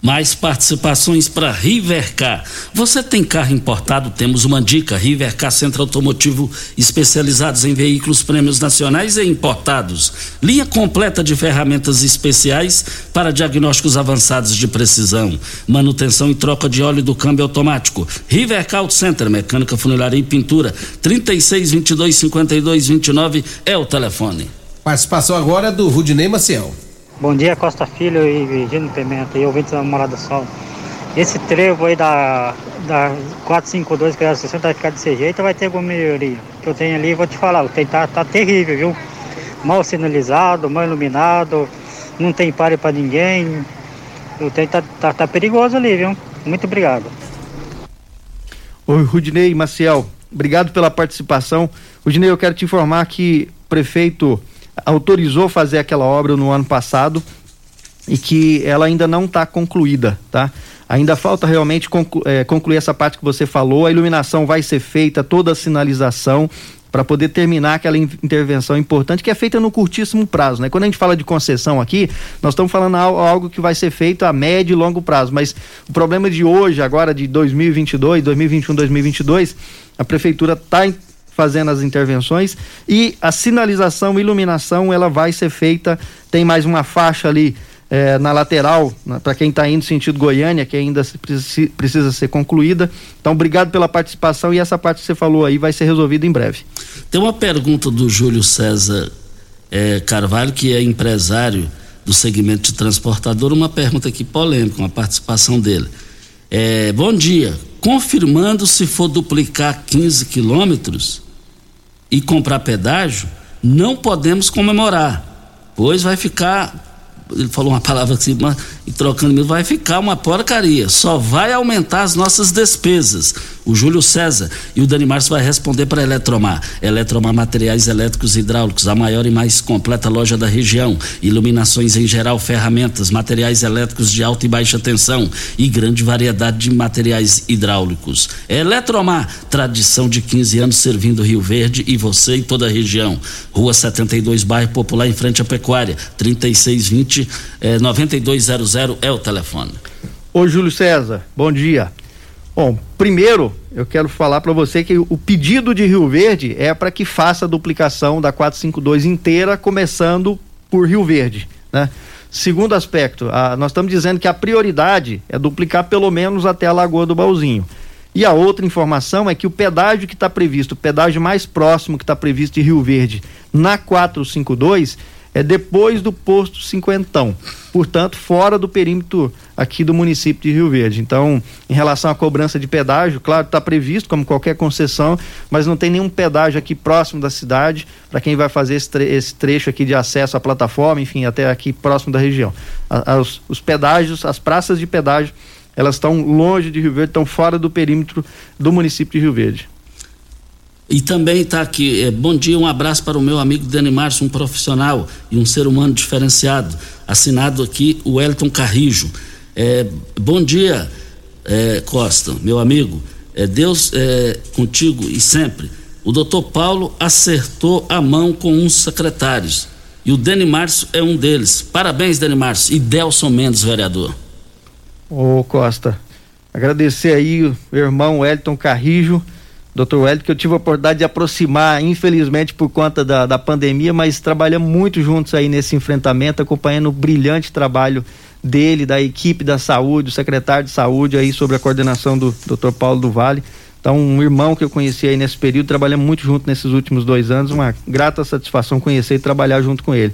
Mais participações para Rivercar. Você tem carro importado? Temos uma dica. Rivercar Centro Automotivo especializados em veículos prêmios nacionais e importados. Linha completa de ferramentas especiais para diagnósticos avançados de precisão. Manutenção e troca de óleo do câmbio automático. Rivercar Auto Center, mecânica, funilaria e pintura. 36 22 52 29 é o telefone. Participação agora do Rudinei Maciel. Bom dia, Costa Filho e Virgínio Pimenta e ouvintes da Morada Sol. Esse trevo aí da, da 452, que era 60, vai ficar desse jeito, vai ter alguma melhoria. que eu tenho ali, vou te falar, o tá, tá terrível, viu? Mal sinalizado, mal iluminado, não tem pare para ninguém. O tempo tá, tá, tá perigoso ali, viu? Muito obrigado. Oi, Rudinei Maciel, obrigado pela participação. Rudinei, eu quero te informar que prefeito autorizou fazer aquela obra no ano passado e que ela ainda não está concluída, tá? Ainda falta realmente conclu é, concluir essa parte que você falou. A iluminação vai ser feita, toda a sinalização para poder terminar aquela intervenção importante que é feita no curtíssimo prazo, né? Quando a gente fala de concessão aqui, nós estamos falando algo que vai ser feito a médio e longo prazo, mas o problema de hoje, agora de 2022, 2021, 2022, a prefeitura está fazendo as intervenções e a sinalização, iluminação, ela vai ser feita. Tem mais uma faixa ali é, na lateral, para quem está indo sentido Goiânia, que ainda precisa, ser concluída. Então, obrigado pela participação e essa parte que você falou aí vai ser resolvida em breve. Tem uma pergunta do Júlio César é, Carvalho, que é empresário do segmento de transportador, uma pergunta aqui polêmica, uma participação dele. É, bom dia. Confirmando se for duplicar 15 quilômetros, e comprar pedágio, não podemos comemorar, pois vai ficar ele falou uma palavra assim, mas, trocando vai ficar uma porcaria. Só vai aumentar as nossas despesas. O Júlio César e o Dani Márcio vai responder para a Eletromar. Eletromar Materiais Elétricos e Hidráulicos, a maior e mais completa loja da região. Iluminações em geral, ferramentas, materiais elétricos de alta e baixa tensão e grande variedade de materiais hidráulicos. Eletromar, tradição de 15 anos servindo Rio Verde e você e toda a região. Rua 72, bairro Popular, em frente à Pecuária, 3620 eh, 9200 é o telefone. Ô Júlio César, bom dia. Bom, primeiro eu quero falar para você que o pedido de Rio Verde é para que faça a duplicação da 452 inteira, começando por Rio Verde, né? Segundo aspecto, a, nós estamos dizendo que a prioridade é duplicar pelo menos até a Lagoa do Baúzinho. E a outra informação é que o pedágio que está previsto, o pedágio mais próximo que está previsto de Rio Verde, na 452, é depois do posto cinquentão, portanto fora do perímetro aqui do município de Rio Verde. Então, em relação à cobrança de pedágio, claro, está previsto como qualquer concessão, mas não tem nenhum pedágio aqui próximo da cidade para quem vai fazer esse, tre esse, trecho aqui de acesso à plataforma, enfim, até aqui próximo da região. A, os, os pedágios, as praças de pedágio, elas estão longe de Rio Verde, estão fora do perímetro do município de Rio Verde. E também está aqui, é, bom dia, um abraço para o meu amigo Dani Márcio, um profissional e um ser humano diferenciado. Assinado aqui o Elton Carrijo. É, bom dia, é, Costa, meu amigo. É, Deus é contigo e sempre. O doutor Paulo acertou a mão com uns secretários. E o Dani Márcio é um deles. Parabéns, Dani Márcio. E Delson Mendes, vereador. Ô Costa, agradecer aí o irmão Wellington Carrijo, doutor Wellington, que eu tive a oportunidade de aproximar, infelizmente por conta da, da pandemia, mas trabalhamos muito juntos aí nesse enfrentamento, acompanhando o brilhante trabalho dele, da equipe da saúde, o secretário de saúde aí sobre a coordenação do doutor Paulo do Vale. Então, um irmão que eu conheci aí nesse período, trabalhamos muito junto nesses últimos dois anos, uma grata satisfação conhecer e trabalhar junto com ele.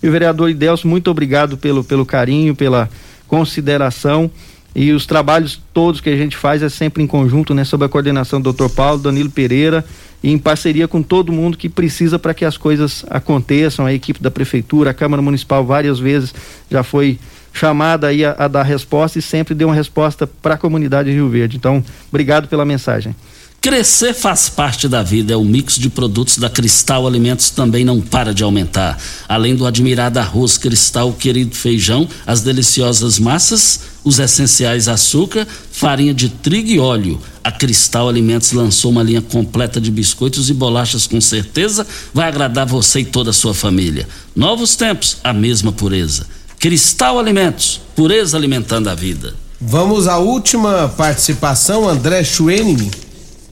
E o vereador Idelso, muito obrigado pelo, pelo carinho, pela consideração e os trabalhos todos que a gente faz é sempre em conjunto, né, sob a coordenação do Dr. Paulo, Danilo Pereira e em parceria com todo mundo que precisa para que as coisas aconteçam, a equipe da prefeitura, a Câmara Municipal várias vezes já foi chamada aí a, a dar resposta e sempre deu uma resposta para a comunidade de Rio Verde. Então, obrigado pela mensagem. Crescer faz parte da vida, é o mix de produtos da Cristal Alimentos também não para de aumentar. Além do admirado arroz Cristal, querido feijão, as deliciosas massas, os essenciais açúcar, farinha de trigo e óleo. A Cristal Alimentos lançou uma linha completa de biscoitos e bolachas com certeza vai agradar você e toda a sua família. Novos tempos, a mesma pureza. Cristal Alimentos, pureza alimentando a vida. Vamos à última participação, André Schwenning.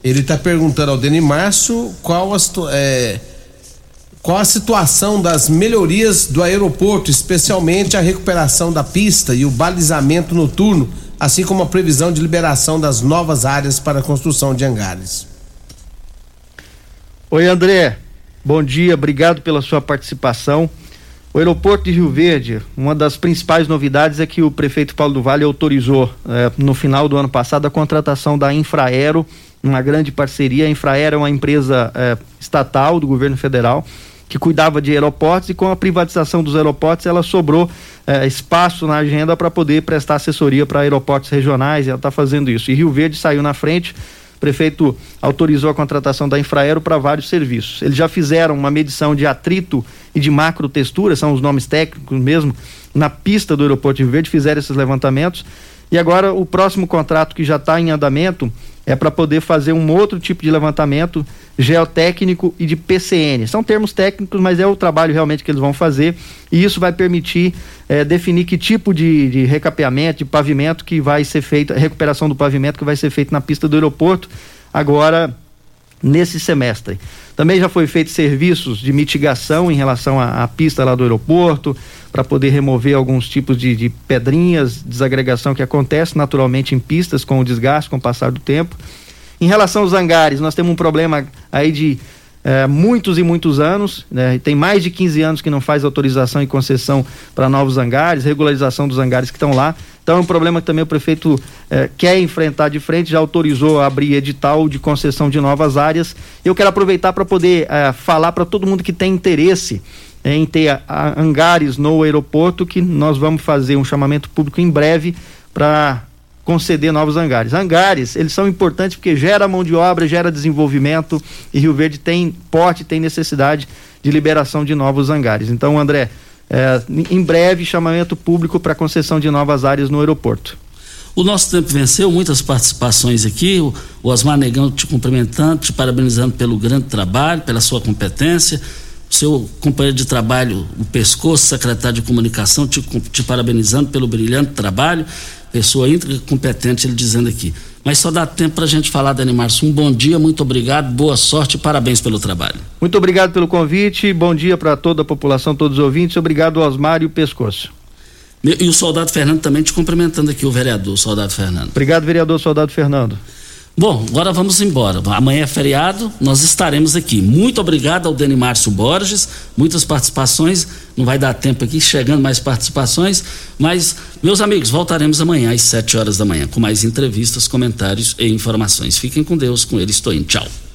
Ele está perguntando ao Deni Márcio qual a, é, qual a situação das melhorias do aeroporto, especialmente a recuperação da pista e o balizamento noturno, assim como a previsão de liberação das novas áreas para a construção de hangares. Oi, André. Bom dia, obrigado pela sua participação. O aeroporto de Rio Verde, uma das principais novidades é que o prefeito Paulo do Vale autorizou eh, no final do ano passado a contratação da Infraero uma grande parceria. A Infraero é uma empresa é, estatal do governo federal que cuidava de aeroportos e com a privatização dos aeroportos ela sobrou é, espaço na agenda para poder prestar assessoria para aeroportos regionais e ela está fazendo isso. E Rio Verde saiu na frente. O prefeito autorizou a contratação da Infraero para vários serviços. Eles já fizeram uma medição de atrito e de macrotextura, são os nomes técnicos mesmo, na pista do aeroporto de Rio Verde, fizeram esses levantamentos. E agora o próximo contrato que já está em andamento é para poder fazer um outro tipo de levantamento geotécnico e de PCN. São termos técnicos, mas é o trabalho realmente que eles vão fazer e isso vai permitir é, definir que tipo de, de recapeamento, de pavimento que vai ser feito, recuperação do pavimento que vai ser feito na pista do aeroporto agora nesse semestre. Também já foi feito serviços de mitigação em relação à, à pista lá do aeroporto, para poder remover alguns tipos de, de, pedrinhas, desagregação que acontece naturalmente em pistas com o desgaste, com o passar do tempo. Em relação aos hangares, nós temos um problema aí de é, muitos e muitos anos, né? tem mais de 15 anos que não faz autorização e concessão para novos hangares, regularização dos hangares que estão lá. Então é um problema que também o prefeito é, quer enfrentar de frente, já autorizou abrir edital de concessão de novas áreas. Eu quero aproveitar para poder é, falar para todo mundo que tem interesse em ter hangares no aeroporto, que nós vamos fazer um chamamento público em breve para conceder novos hangares. Hangares, eles são importantes porque gera mão de obra, gera desenvolvimento e Rio Verde tem porte, tem necessidade de liberação de novos hangares. Então, André, é, em breve chamamento público para concessão de novas áreas no aeroporto. O nosso tempo venceu, muitas participações aqui. O Osmar Negão te cumprimentando, te parabenizando pelo grande trabalho, pela sua competência. O seu companheiro de trabalho, o Pescoço, secretário de comunicação, te, te parabenizando pelo brilhante trabalho pessoa íntegra, competente, ele dizendo aqui. Mas só dá tempo para a gente falar, Dani Márcio. Um bom dia, muito obrigado, boa sorte e parabéns pelo trabalho. Muito obrigado pelo convite, bom dia para toda a população, todos os ouvintes. Obrigado, Osmar e o Pescoço. E o soldado Fernando também te cumprimentando aqui, o vereador, soldado Fernando. Obrigado, vereador, soldado Fernando. Bom, agora vamos embora. Amanhã é feriado, nós estaremos aqui. Muito obrigado ao Dani Márcio Borges, muitas participações. Não vai dar tempo aqui, chegando mais participações. Mas, meus amigos, voltaremos amanhã às 7 horas da manhã com mais entrevistas, comentários e informações. Fiquem com Deus, com ele estou indo. Tchau.